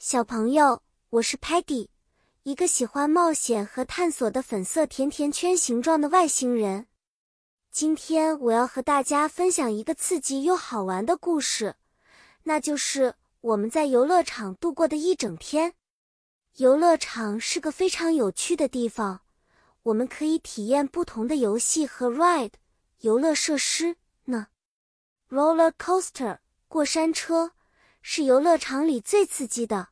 小朋友，我是 Patty，一个喜欢冒险和探索的粉色甜甜圈形状的外星人。今天我要和大家分享一个刺激又好玩的故事，那就是我们在游乐场度过的一整天。游乐场是个非常有趣的地方，我们可以体验不同的游戏和 ride 游乐设施呢。Roller coaster 过山车是游乐场里最刺激的，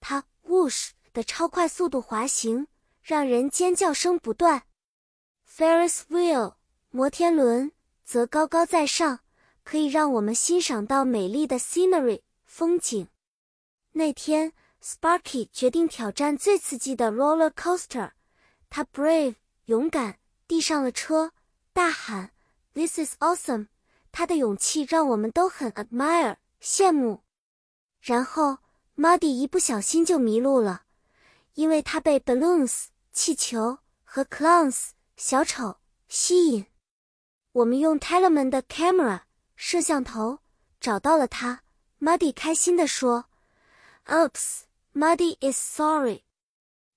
它 whoosh 的超快速度滑行让人尖叫声不断。Ferris wheel 摩天轮则高高在上，可以让我们欣赏到美丽的 scenery 风景。那天，Sparky 决定挑战最刺激的 roller coaster，他 brave 勇敢递上了车，大喊 "This is awesome"。他的勇气让我们都很 admire 羡慕。然后，Muddy 一不小心就迷路了，因为他被 balloons 气球和 clowns 小丑吸引。我们用 Tellerman 的 camera 摄像头找到了他。Muddy 开心地说：“Oops, Muddy is sorry.”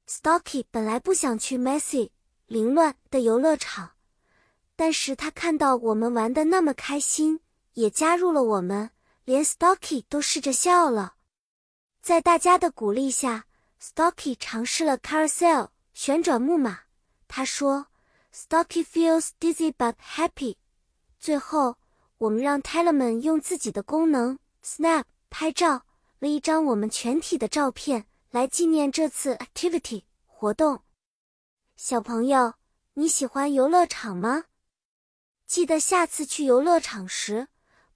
Stocky 本来不想去 messy 凌乱的游乐场。但是他看到我们玩的那么开心，也加入了我们，连 Stocky 都试着笑了。在大家的鼓励下，Stocky 尝试了 Carousel 旋转木马。他说：“Stocky feels dizzy but happy。”最后，我们让 Tellerman 用自己的功能 Snap 拍照了一张我们全体的照片，来纪念这次 activity 活动。小朋友，你喜欢游乐场吗？记得下次去游乐场时，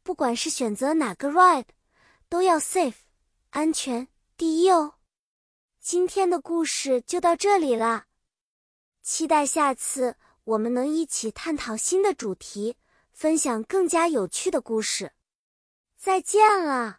不管是选择哪个 ride，都要 safe 安全第一哦。今天的故事就到这里了，期待下次我们能一起探讨新的主题，分享更加有趣的故事。再见了。